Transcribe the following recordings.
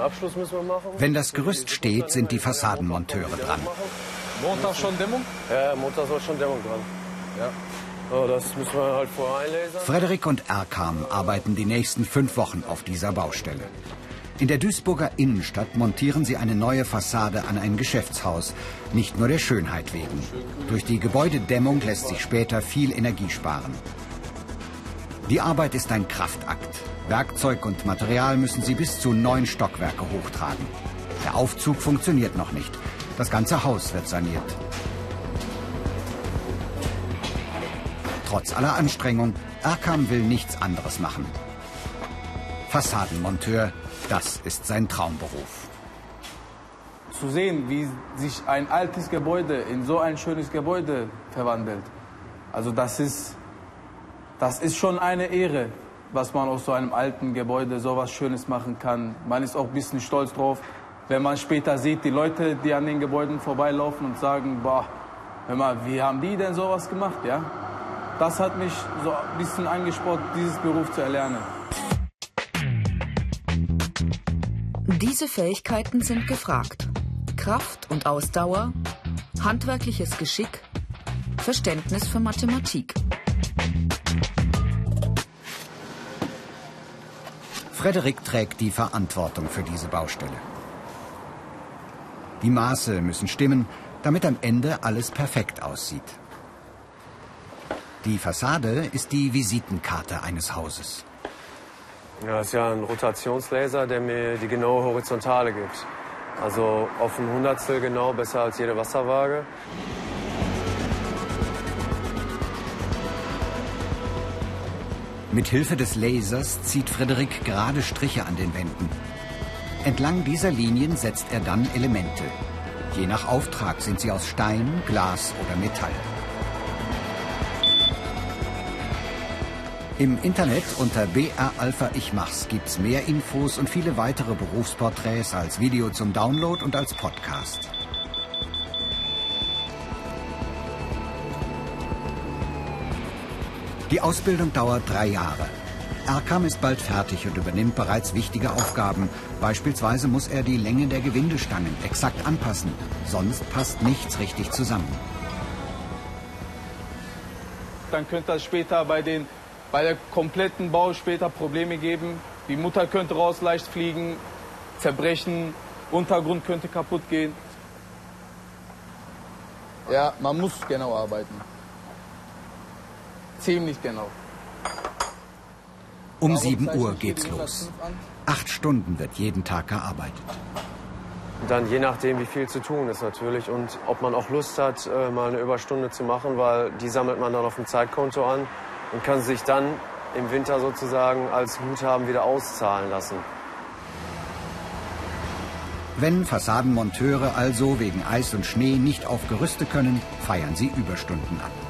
Abschluss müssen wir machen. Wenn das Gerüst steht, sind die Fassadenmonteure dran. Montag schon Dämmung? Ja, Montag soll schon Dämmung dran. Ja. Oh, das müssen wir halt vorher einlasern. Frederik und Erkam arbeiten die nächsten fünf Wochen auf dieser Baustelle. In der Duisburger Innenstadt montieren sie eine neue Fassade an ein Geschäftshaus. Nicht nur der Schönheit wegen. Durch die Gebäudedämmung lässt sich später viel Energie sparen. Die Arbeit ist ein Kraftakt. Werkzeug und Material müssen sie bis zu neun Stockwerke hochtragen. Der Aufzug funktioniert noch nicht. Das ganze Haus wird saniert. Trotz aller Anstrengung, Erkam will nichts anderes machen. Fassadenmonteur, das ist sein Traumberuf. Zu sehen, wie sich ein altes Gebäude in so ein schönes Gebäude verwandelt. Also das ist, das ist schon eine Ehre, was man aus so einem alten Gebäude so was Schönes machen kann. Man ist auch ein bisschen stolz drauf, wenn man später sieht, die Leute, die an den Gebäuden vorbeilaufen und sagen, boah, hör mal, wie haben die denn sowas gemacht, ja? Das hat mich so ein bisschen angespornt, dieses Beruf zu erlernen. Diese Fähigkeiten sind gefragt. Kraft und Ausdauer, handwerkliches Geschick, Verständnis für Mathematik. Frederik trägt die Verantwortung für diese Baustelle. Die Maße müssen stimmen, damit am Ende alles perfekt aussieht. Die Fassade ist die Visitenkarte eines Hauses. Ja, das ist ja ein Rotationslaser, der mir die genaue Horizontale gibt. Also auf ein Hundertstel genau, besser als jede Wasserwaage. Mit Hilfe des Lasers zieht Frederik gerade Striche an den Wänden. Entlang dieser Linien setzt er dann Elemente. Je nach Auftrag sind sie aus Stein, Glas oder Metall. Im Internet unter BR Alpha Ich Mach's gibt's mehr Infos und viele weitere Berufsporträts als Video zum Download und als Podcast. Die Ausbildung dauert drei Jahre. Erkam ist bald fertig und übernimmt bereits wichtige Aufgaben. Beispielsweise muss er die Länge der Gewindestangen exakt anpassen. Sonst passt nichts richtig zusammen. Dann könnte das später bei, den, bei der kompletten Bau später Probleme geben. Die Mutter könnte raus leicht fliegen, zerbrechen, Untergrund könnte kaputt gehen. Ja, man muss genau arbeiten. Ziemlich genau. Um 7 Uhr geht's los. Acht Stunden wird jeden Tag gearbeitet. Dann je nachdem, wie viel zu tun ist natürlich und ob man auch Lust hat, äh, mal eine Überstunde zu machen, weil die sammelt man dann auf dem Zeitkonto an und kann sich dann im Winter sozusagen als Guthaben wieder auszahlen lassen. Wenn Fassadenmonteure also wegen Eis und Schnee nicht auf Gerüste können, feiern sie Überstunden ab.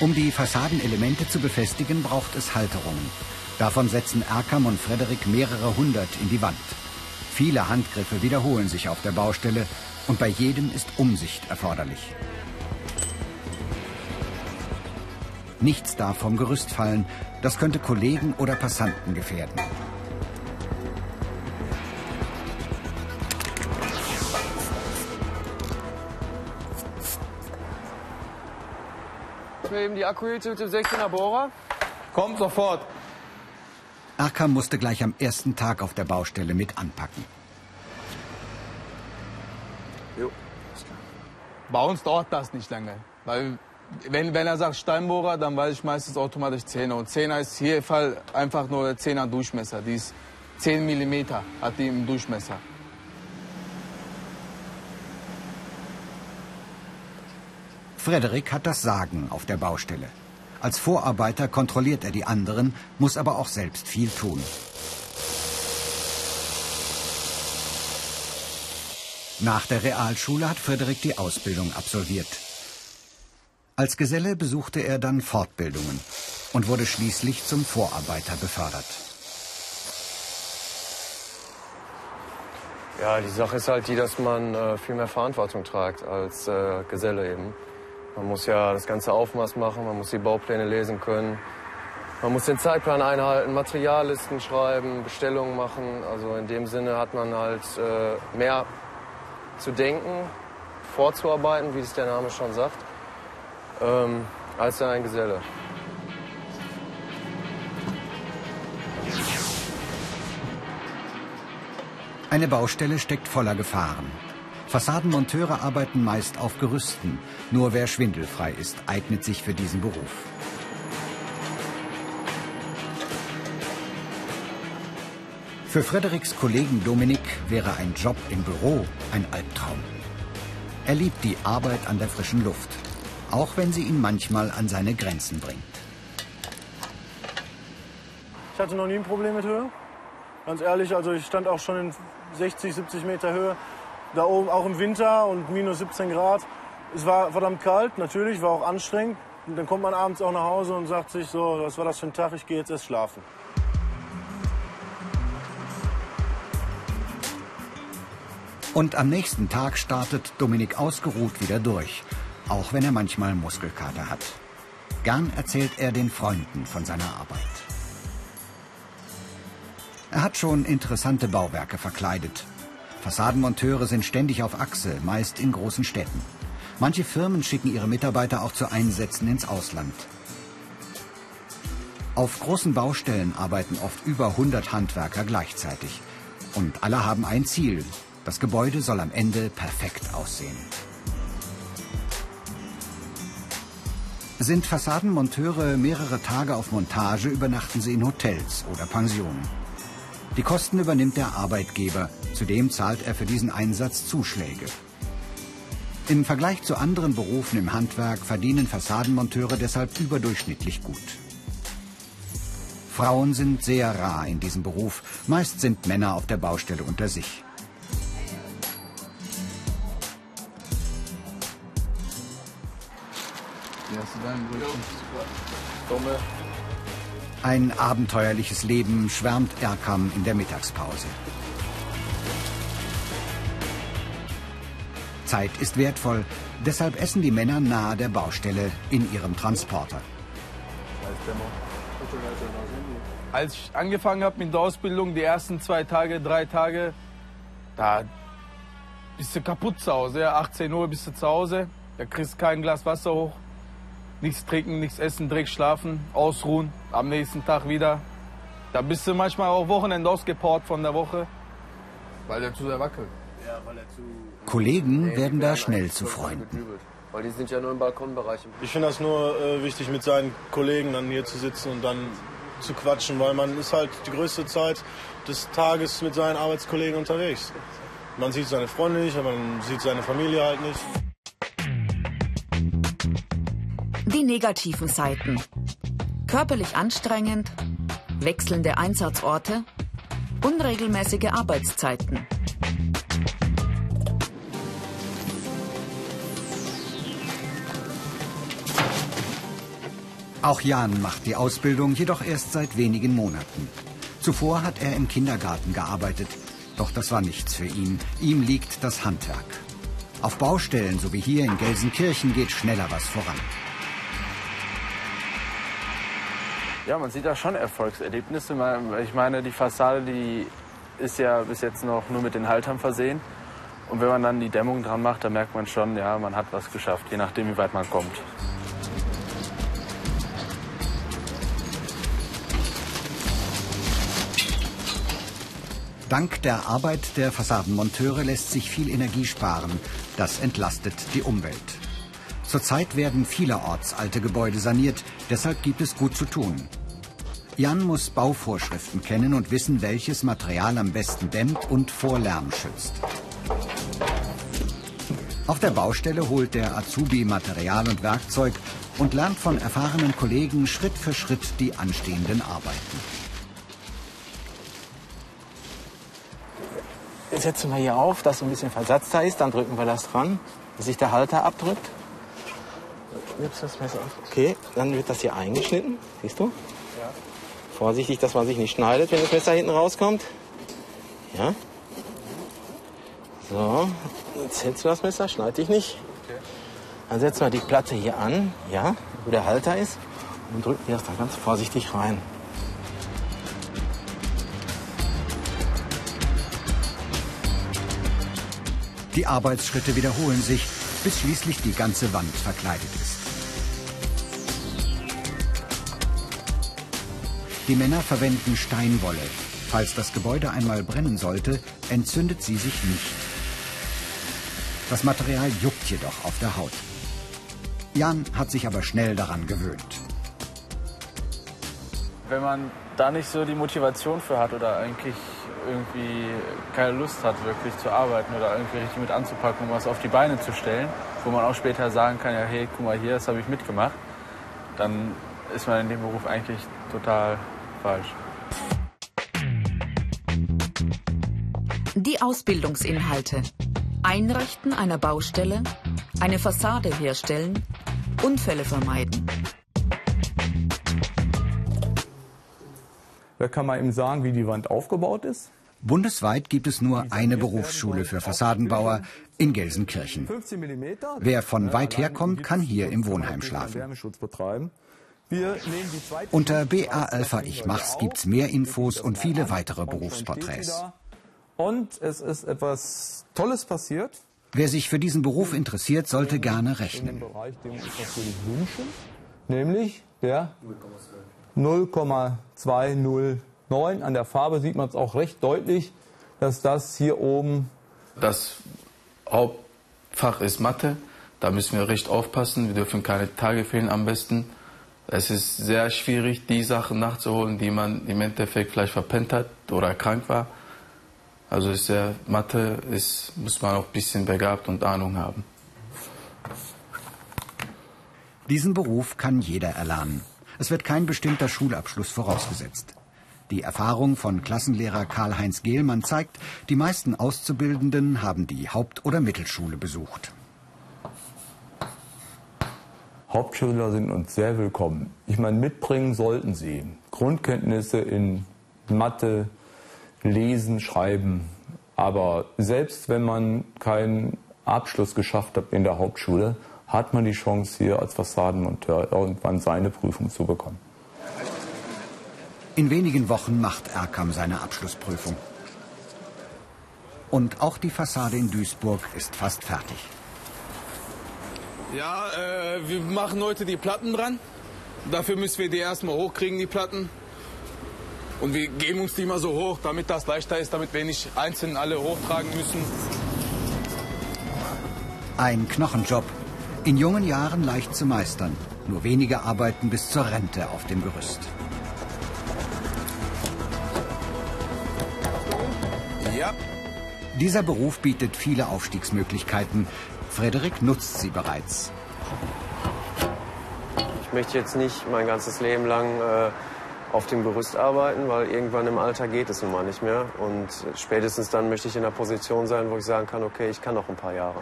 Um die Fassadenelemente zu befestigen, braucht es Halterungen. Davon setzen Erkam und Frederik mehrere hundert in die Wand. Viele Handgriffe wiederholen sich auf der Baustelle und bei jedem ist Umsicht erforderlich. Nichts darf vom Gerüst fallen, das könnte Kollegen oder Passanten gefährden. Mir eben die Akkuhüte mit dem 16er Bohrer. Kommt sofort. Erkam musste gleich am ersten Tag auf der Baustelle mit anpacken. Jo. Bei uns dauert das nicht lange. Weil wenn, wenn er sagt Steinbohrer, dann weiß ich meistens automatisch Zehner. Und Zehner ist hier im Fall einfach nur der Zehner Durchmesser. Die ist 10 mm hat die im Durchmesser. Frederik hat das Sagen auf der Baustelle. Als Vorarbeiter kontrolliert er die anderen, muss aber auch selbst viel tun. Nach der Realschule hat Frederik die Ausbildung absolviert. Als Geselle besuchte er dann Fortbildungen und wurde schließlich zum Vorarbeiter befördert. Ja, die Sache ist halt die, dass man äh, viel mehr Verantwortung tragt als äh, Geselle eben. Man muss ja das ganze Aufmaß machen, man muss die Baupläne lesen können. Man muss den Zeitplan einhalten, Materiallisten schreiben, Bestellungen machen. Also in dem Sinne hat man halt äh, mehr zu denken, vorzuarbeiten, wie es der Name schon sagt, ähm, als ein Geselle. Eine Baustelle steckt voller Gefahren. Fassadenmonteure arbeiten meist auf Gerüsten. Nur wer schwindelfrei ist, eignet sich für diesen Beruf. Für Frederiks Kollegen Dominik wäre ein Job im Büro ein Albtraum. Er liebt die Arbeit an der frischen Luft, auch wenn sie ihn manchmal an seine Grenzen bringt. Ich hatte noch nie ein Problem mit Höhe. Ganz ehrlich, also ich stand auch schon in 60, 70 Meter Höhe. Da oben auch im Winter und minus 17 Grad. Es war verdammt kalt, natürlich, war auch anstrengend. Und dann kommt man abends auch nach Hause und sagt sich so, was war das für ein Tag, ich gehe jetzt erst schlafen. Und am nächsten Tag startet Dominik ausgeruht wieder durch, auch wenn er manchmal Muskelkater hat. Gern erzählt er den Freunden von seiner Arbeit. Er hat schon interessante Bauwerke verkleidet. Fassadenmonteure sind ständig auf Achse, meist in großen Städten. Manche Firmen schicken ihre Mitarbeiter auch zu Einsätzen ins Ausland. Auf großen Baustellen arbeiten oft über 100 Handwerker gleichzeitig. Und alle haben ein Ziel, das Gebäude soll am Ende perfekt aussehen. Sind Fassadenmonteure mehrere Tage auf Montage, übernachten sie in Hotels oder Pensionen. Die Kosten übernimmt der Arbeitgeber, zudem zahlt er für diesen Einsatz Zuschläge. Im Vergleich zu anderen Berufen im Handwerk verdienen Fassadenmonteure deshalb überdurchschnittlich gut. Frauen sind sehr rar in diesem Beruf, meist sind Männer auf der Baustelle unter sich. Ein abenteuerliches Leben schwärmt Erkam in der Mittagspause. Zeit ist wertvoll, deshalb essen die Männer nahe der Baustelle in ihrem Transporter. Als ich angefangen habe mit der Ausbildung, die ersten zwei Tage, drei Tage, da bist du kaputt zu Hause. Ja, 18 Uhr bist du zu Hause, da kriegst du kein Glas Wasser hoch, nichts trinken, nichts essen, direkt schlafen, ausruhen, am nächsten Tag wieder. Da bist du manchmal auch Wochenende ausgepowert von der Woche, weil der zu sehr wackelt. Kollegen werden da schnell zu Freunden. Weil die sind ja nur im Balkonbereich. Ich finde das nur äh, wichtig, mit seinen Kollegen dann hier zu sitzen und dann zu quatschen, weil man ist halt die größte Zeit des Tages mit seinen Arbeitskollegen unterwegs. Man sieht seine Freunde nicht, aber man sieht seine Familie halt nicht. Negativen Seiten. Körperlich anstrengend, wechselnde Einsatzorte, unregelmäßige Arbeitszeiten. Auch Jan macht die Ausbildung jedoch erst seit wenigen Monaten. Zuvor hat er im Kindergarten gearbeitet, doch das war nichts für ihn. Ihm liegt das Handwerk. Auf Baustellen, so wie hier in Gelsenkirchen, geht schneller was voran. Ja, man sieht da schon Erfolgserlebnisse. Ich meine, die Fassade, die ist ja bis jetzt noch nur mit den Haltern versehen. Und wenn man dann die Dämmung dran macht, dann merkt man schon, ja, man hat was geschafft, je nachdem, wie weit man kommt. Dank der Arbeit der Fassadenmonteure lässt sich viel Energie sparen. Das entlastet die Umwelt. Zurzeit werden vielerorts alte Gebäude saniert, deshalb gibt es gut zu tun. Jan muss Bauvorschriften kennen und wissen, welches Material am besten dämmt und vor Lärm schützt. Auf der Baustelle holt der Azubi Material und Werkzeug und lernt von erfahrenen Kollegen Schritt für Schritt die anstehenden Arbeiten. Jetzt setzen wir hier auf, dass so ein bisschen Versatz da ist, dann drücken wir das dran, dass sich der Halter abdrückt. Nimmst das Messer auf. Okay, dann wird das hier eingeschnitten, siehst du? Vorsichtig, dass man sich nicht schneidet, wenn das Messer hinten rauskommt. Ja. So, jetzt hältst du das Messer, schneid dich nicht. Dann setzen wir die Platte hier an, ja, wo der Halter ist. und drücken erst da ganz vorsichtig rein. Die Arbeitsschritte wiederholen sich, bis schließlich die ganze Wand verkleidet ist. Die Männer verwenden Steinwolle. Falls das Gebäude einmal brennen sollte, entzündet sie sich nicht. Das Material juckt jedoch auf der Haut. Jan hat sich aber schnell daran gewöhnt. Wenn man da nicht so die Motivation für hat oder eigentlich irgendwie keine Lust hat, wirklich zu arbeiten oder irgendwie richtig mit anzupacken, um was auf die Beine zu stellen, wo man auch später sagen kann, ja, hey, guck mal hier, das habe ich mitgemacht, dann ist man in dem Beruf eigentlich total falsch. Die Ausbildungsinhalte. Einrichten einer Baustelle, eine Fassade herstellen, Unfälle vermeiden. Da kann man ihm sagen, wie die Wand aufgebaut ist. Bundesweit gibt es nur eine Berufsschule für Fassadenbauer in Gelsenkirchen. Wer von weit her kommt, kann hier im Wohnheim schlafen. Unter BA Alpha Ich Mach's gibt's mehr Infos und viele weitere Berufsporträts. Und es ist etwas Tolles passiert. Wer sich für diesen Beruf interessiert, sollte gerne rechnen. Bereich, wünschen, nämlich der 0,209. An der Farbe sieht man es auch recht deutlich, dass das hier oben. Das Hauptfach ist Mathe. Da müssen wir recht aufpassen. Wir dürfen keine Tage fehlen am besten. Es ist sehr schwierig, die Sachen nachzuholen, die man im Endeffekt vielleicht verpennt hat oder krank war. Also ist sehr, Mathe ist, muss man auch ein bisschen begabt und Ahnung haben. Diesen Beruf kann jeder erlernen. Es wird kein bestimmter Schulabschluss vorausgesetzt. Die Erfahrung von Klassenlehrer Karl-Heinz Gehlmann zeigt, die meisten Auszubildenden haben die Haupt- oder Mittelschule besucht. Hauptschüler sind uns sehr willkommen. Ich meine, mitbringen sollten sie Grundkenntnisse in Mathe, Lesen, Schreiben. Aber selbst wenn man keinen Abschluss geschafft hat in der Hauptschule, hat man die Chance, hier als Fassadenmonteur irgendwann seine Prüfung zu bekommen. In wenigen Wochen macht Erkam seine Abschlussprüfung. Und auch die Fassade in Duisburg ist fast fertig. Ja, äh, wir machen heute die Platten dran. Dafür müssen wir die erstmal hochkriegen, die Platten. Und wir geben uns die immer so hoch, damit das leichter ist, damit wir nicht einzeln alle hochtragen müssen. Ein Knochenjob. In jungen Jahren leicht zu meistern. Nur wenige arbeiten bis zur Rente auf dem Gerüst. Ja. Dieser Beruf bietet viele Aufstiegsmöglichkeiten. Frederik nutzt sie bereits. Ich möchte jetzt nicht mein ganzes Leben lang äh, auf dem Gerüst arbeiten, weil irgendwann im Alter geht es nun mal nicht mehr. Und spätestens dann möchte ich in der Position sein, wo ich sagen kann, okay, ich kann noch ein paar Jahre.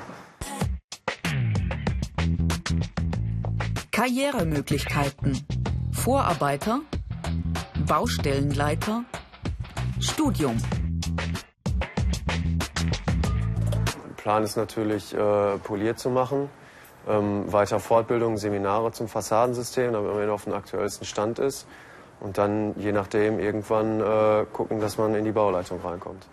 Karrieremöglichkeiten. Vorarbeiter, Baustellenleiter, Studium. Plan ist natürlich, äh, poliert zu machen. Ähm, weiter Fortbildung, Seminare zum Fassadensystem, damit man auf dem aktuellsten Stand ist. Und dann, je nachdem, irgendwann äh, gucken, dass man in die Bauleitung reinkommt.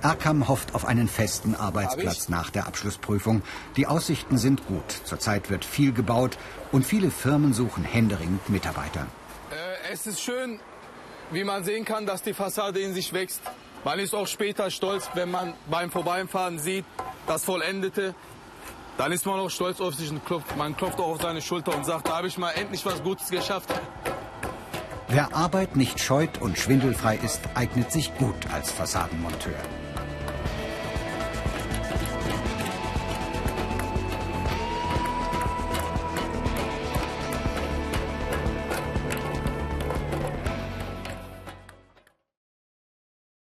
Erkam hofft auf einen festen Arbeitsplatz nach der Abschlussprüfung. Die Aussichten sind gut. Zurzeit wird viel gebaut und viele Firmen suchen händeringend Mitarbeiter. Äh, es ist schön, wie man sehen kann, dass die Fassade in sich wächst. Man ist auch später stolz, wenn man beim Vorbeifahren sieht, das Vollendete. Dann ist man auch stolz auf sich und klopft, man klopft auch auf seine Schulter und sagt, da habe ich mal endlich was Gutes geschafft. Wer Arbeit nicht scheut und schwindelfrei ist, eignet sich gut als Fassadenmonteur.